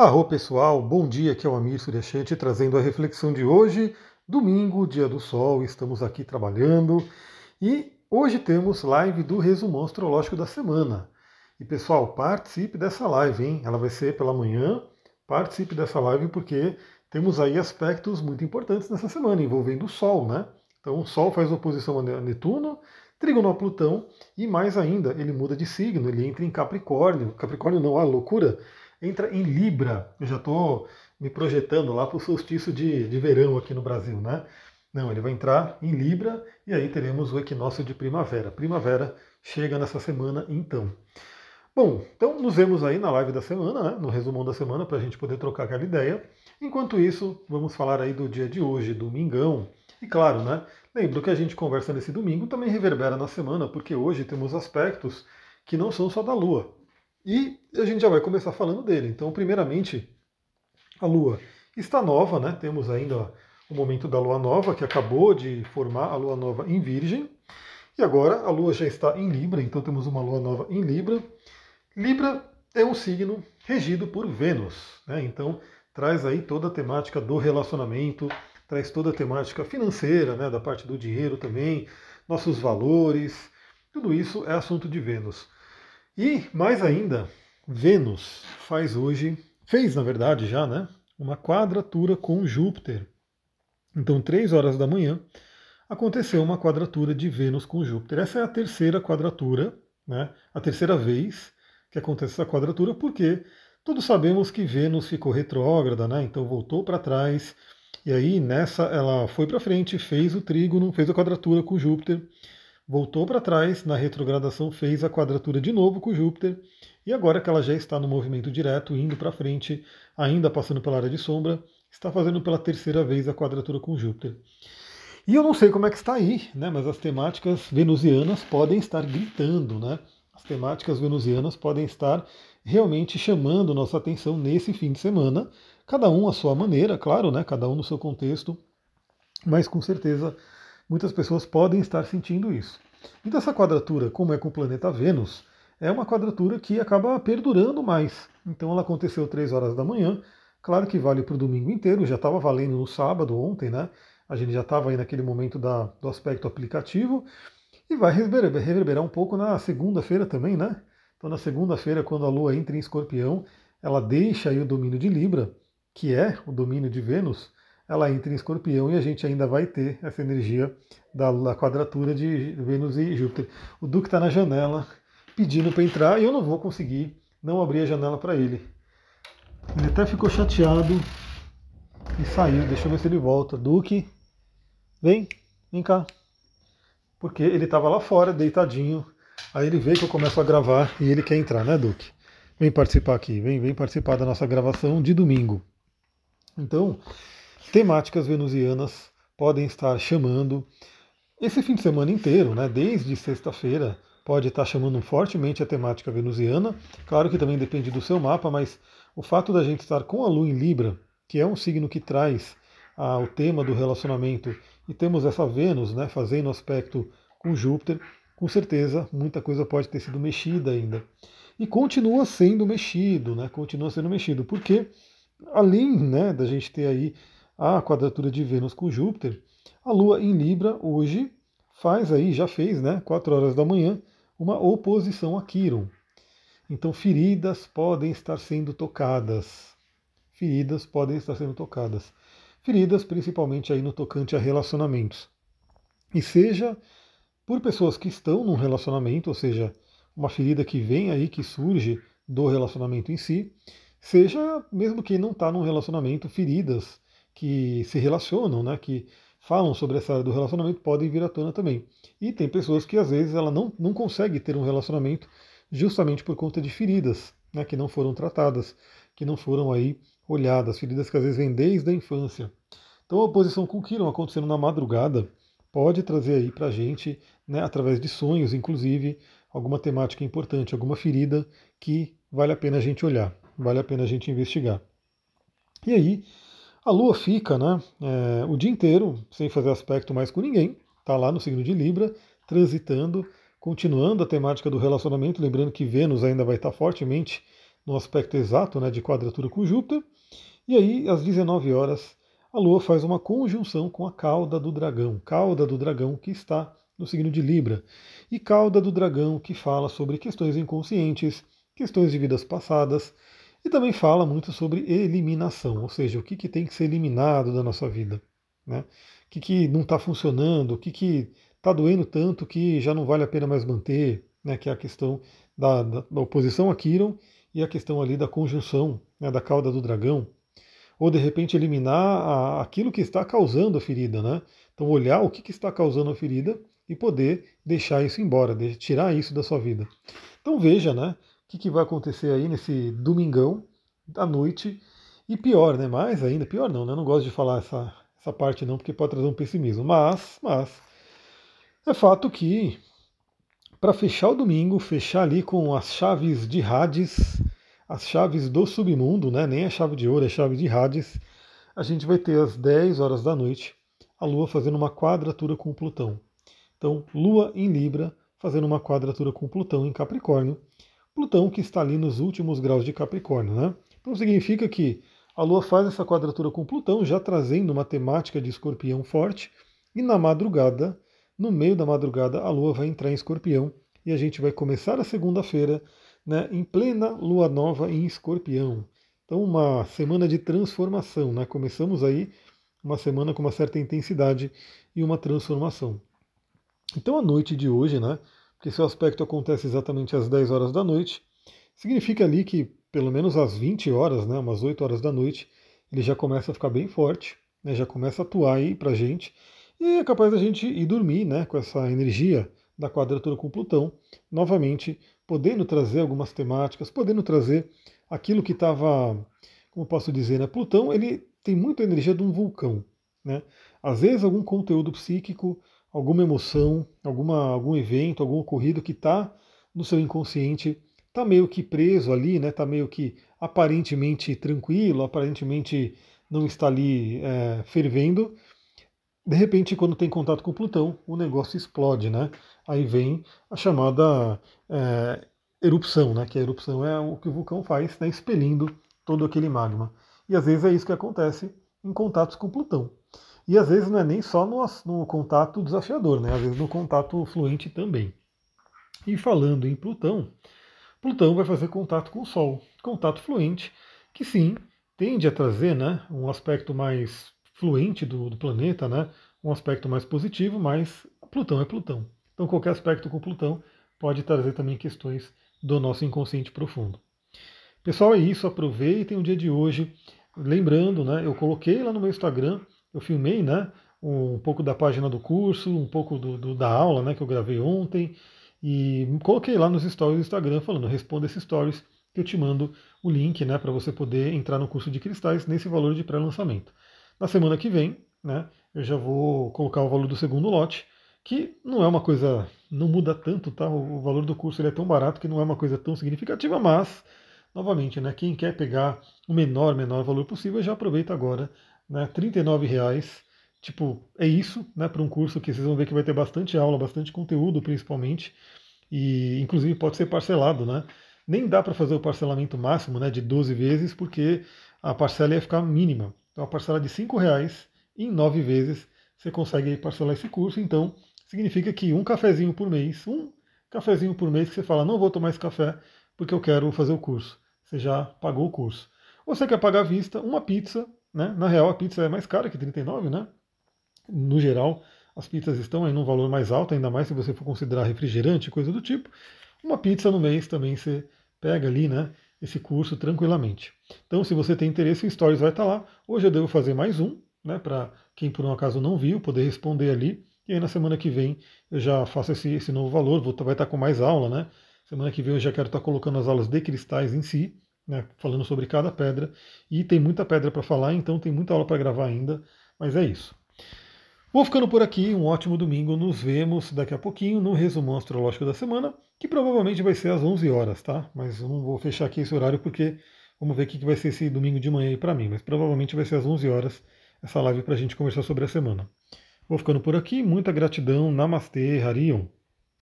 Arro pessoal, bom dia, aqui é o Amir Suryashanti trazendo a reflexão de hoje, domingo, dia do sol, estamos aqui trabalhando e hoje temos live do resumo astrológico da semana. E pessoal, participe dessa live, hein? Ela vai ser pela manhã, participe dessa live porque temos aí aspectos muito importantes nessa semana envolvendo o Sol, né? Então o Sol faz oposição a Netuno, Trígono a Plutão e mais ainda, ele muda de signo, ele entra em Capricórnio. Capricórnio não, a loucura entra em Libra. Eu já estou me projetando lá para o solstício de, de verão aqui no Brasil, né? Não, ele vai entrar em Libra e aí teremos o equinócio de primavera. Primavera chega nessa semana então. Bom, então nos vemos aí na live da semana, né, no resumão da semana, para a gente poder trocar aquela ideia. Enquanto isso, vamos falar aí do dia de hoje, domingão. E claro, né, lembro que a gente conversa nesse domingo também reverbera na semana, porque hoje temos aspectos que não são só da Lua. E a gente já vai começar falando dele. Então, primeiramente, a Lua está nova, né? Temos ainda o momento da Lua nova, que acabou de formar a Lua nova em Virgem. E agora a Lua já está em Libra, então temos uma Lua nova em Libra. Libra é um signo regido por Vênus, né? Então traz aí toda a temática do relacionamento, traz toda a temática financeira, né? Da parte do dinheiro também, nossos valores. Tudo isso é assunto de Vênus. E mais ainda, Vênus faz hoje, fez na verdade já, né, uma quadratura com Júpiter. Então, três horas da manhã, aconteceu uma quadratura de Vênus com Júpiter. Essa é a terceira quadratura, né, a terceira vez que acontece essa quadratura, porque todos sabemos que Vênus ficou retrógrada, né, então voltou para trás, e aí nessa ela foi para frente, fez o trígono, fez a quadratura com Júpiter, voltou para trás, na retrogradação fez a quadratura de novo com Júpiter, e agora que ela já está no movimento direto, indo para frente, ainda passando pela área de sombra, está fazendo pela terceira vez a quadratura com Júpiter. E eu não sei como é que está aí, né, mas as temáticas venusianas podem estar gritando, né? As temáticas venusianas podem estar realmente chamando nossa atenção nesse fim de semana, cada um à sua maneira, claro, né, cada um no seu contexto, mas com certeza muitas pessoas podem estar sentindo isso. Então essa quadratura, como é com o planeta Vênus, é uma quadratura que acaba perdurando mais. Então ela aconteceu 3 horas da manhã, claro que vale para o domingo inteiro, já estava valendo no sábado ontem, né? A gente já estava aí naquele momento da, do aspecto aplicativo, e vai reverberar, reverberar um pouco na segunda-feira também, né? Então na segunda-feira, quando a Lua entra em escorpião, ela deixa aí o domínio de Libra, que é o domínio de Vênus, ela entra em escorpião e a gente ainda vai ter essa energia da, da quadratura de Vênus e Júpiter. O Duque está na janela pedindo para entrar e eu não vou conseguir não abrir a janela para ele. Ele até ficou chateado e saiu. Deixa eu ver se ele volta. Duque, vem, vem cá. Porque ele estava lá fora, deitadinho. Aí ele vê que eu começo a gravar e ele quer entrar, né, Duque? Vem participar aqui, vem, vem participar da nossa gravação de domingo. Então, temáticas venusianas podem estar chamando esse fim de semana inteiro, né, desde sexta-feira, pode estar chamando fortemente a temática venusiana. Claro que também depende do seu mapa, mas o fato da gente estar com a Lua em Libra, que é um signo que traz ah, o tema do relacionamento, e temos essa Vênus né, fazendo aspecto com Júpiter, com certeza muita coisa pode ter sido mexida ainda. E continua sendo mexido, né, continua sendo mexido, porque além né, da gente ter aí a quadratura de Vênus com Júpiter, a Lua em Libra hoje faz aí, já fez, né, 4 horas da manhã, uma oposição a Quiron. Então feridas podem estar sendo tocadas. Feridas podem estar sendo tocadas. Feridas principalmente aí no tocante a relacionamentos. E seja por pessoas que estão num relacionamento, ou seja, uma ferida que vem aí, que surge do relacionamento em si, seja mesmo quem não está num relacionamento, feridas que se relacionam, né, que falam sobre essa área do relacionamento podem vir à tona também. E tem pessoas que às vezes ela não, não consegue ter um relacionamento justamente por conta de feridas né, que não foram tratadas, que não foram aí olhadas, feridas que às vezes vêm desde a infância. Então a oposição com Quiron acontecendo na madrugada pode trazer aí para a gente, né, através de sonhos, inclusive, alguma temática importante, alguma ferida que vale a pena a gente olhar, vale a pena a gente investigar. E aí, a Lua fica né, é, o dia inteiro sem fazer aspecto mais com ninguém, está lá no signo de Libra, transitando, continuando a temática do relacionamento, lembrando que Vênus ainda vai estar fortemente no aspecto exato né, de quadratura com Júpiter. E aí, às 19 horas, a Lua faz uma conjunção com a cauda do dragão, cauda do dragão que está no signo de Libra, e cauda do dragão que fala sobre questões inconscientes, questões de vidas passadas, e também fala muito sobre eliminação, ou seja, o que, que tem que ser eliminado da nossa vida, né? o que, que não está funcionando, o que está doendo tanto que já não vale a pena mais manter, né? que é a questão da, da, da oposição a Quiron e a questão ali da conjunção né? da cauda do dragão, ou de repente eliminar a, aquilo que está causando a ferida, né? Então olhar o que, que está causando a ferida e poder deixar isso embora, tirar isso da sua vida. Então veja, né? O que, que vai acontecer aí nesse domingão à noite e pior, né? Mais ainda, pior não, né? Eu não gosto de falar essa, essa parte não, porque pode trazer um pessimismo. Mas, mas é fato que para fechar o domingo, fechar ali com as chaves de Hades, as chaves do submundo, né? nem a chave de ouro, é a chave de Hades, a gente vai ter às 10 horas da noite a Lua fazendo uma quadratura com Plutão. Então, Lua em Libra fazendo uma quadratura com Plutão em Capricórnio. Plutão que está ali nos últimos graus de Capricórnio, né? Então significa que a Lua faz essa quadratura com Plutão, já trazendo uma temática de escorpião forte, e na madrugada, no meio da madrugada, a Lua vai entrar em escorpião e a gente vai começar a segunda-feira né, em plena lua nova em escorpião. Então, uma semana de transformação. Né? Começamos aí uma semana com uma certa intensidade e uma transformação. Então, a noite de hoje, né, porque seu aspecto acontece exatamente às 10 horas da noite, significa ali que pelo menos às 20 horas, né, umas 8 horas da noite, ele já começa a ficar bem forte, né, já começa a atuar aí para gente, e é capaz da gente ir dormir né, com essa energia da quadratura com Plutão, novamente podendo trazer algumas temáticas, podendo trazer aquilo que estava, como posso dizer, né? Plutão ele tem muita energia de um vulcão, né? Às vezes algum conteúdo psíquico, alguma emoção, alguma, algum evento, algum ocorrido que está no seu inconsciente, está meio que preso ali, né? Está meio que aparentemente tranquilo, aparentemente não está ali é, fervendo. De repente, quando tem contato com Plutão, o negócio explode, né? aí vem a chamada é, erupção, né? que a erupção é o que o vulcão faz, né? expelindo todo aquele magma. E às vezes é isso que acontece em contatos com Plutão. E às vezes não é nem só no, no contato desafiador, né? às vezes no contato fluente também. E falando em Plutão, Plutão vai fazer contato com o Sol, contato fluente, que sim, tende a trazer né, um aspecto mais fluente do, do planeta, né, um aspecto mais positivo, mas Plutão é Plutão. Então, qualquer aspecto com Plutão pode trazer também questões do nosso inconsciente profundo. Pessoal, é isso. Aproveitem o dia de hoje. Lembrando, né, eu coloquei lá no meu Instagram, eu filmei né, um pouco da página do curso, um pouco do, do, da aula né, que eu gravei ontem, e coloquei lá nos stories do Instagram falando, responda esses stories que eu te mando o link né, para você poder entrar no curso de cristais nesse valor de pré-lançamento. Na semana que vem, né, eu já vou colocar o valor do segundo lote, que não é uma coisa, não muda tanto, tá? O valor do curso ele é tão barato que não é uma coisa tão significativa, mas, novamente, né, quem quer pegar o menor, menor valor possível, já aproveita agora, né, R$ reais. Tipo, é isso, né, para um curso que vocês vão ver que vai ter bastante aula, bastante conteúdo, principalmente, e inclusive pode ser parcelado, né? Nem dá para fazer o parcelamento máximo, né, de 12 vezes, porque a parcela ia ficar mínima. Então, a parcela de R$ reais em 9 vezes, você consegue parcelar esse curso, então significa que um cafezinho por mês, um cafezinho por mês que você fala, não vou tomar esse café porque eu quero fazer o curso. Você já pagou o curso. Ou você quer pagar à vista uma pizza, né? Na real a pizza é mais cara que 39, né? No geral, as pizzas estão aí num valor mais alto, ainda mais se você for considerar refrigerante, coisa do tipo. Uma pizza no mês também você pega ali, né? Esse curso tranquilamente. Então, se você tem interesse, o Stories vai estar lá. Hoje eu devo fazer mais um, né? Para quem por um acaso não viu, poder responder ali. E aí na semana que vem eu já faço esse, esse novo valor, vou, vai estar com mais aula, né? Semana que vem eu já quero estar colocando as aulas de cristais em si, né? Falando sobre cada pedra. E tem muita pedra para falar, então tem muita aula para gravar ainda. Mas é isso. Vou ficando por aqui, um ótimo domingo. Nos vemos daqui a pouquinho no resumo astrológico da semana, que provavelmente vai ser às 11 horas, tá? Mas não vou fechar aqui esse horário porque vamos ver o que vai ser esse domingo de manhã aí para mim. Mas provavelmente vai ser às 11 horas essa live para a gente conversar sobre a semana. Vou ficando por aqui. Muita gratidão. Namastê, Harion.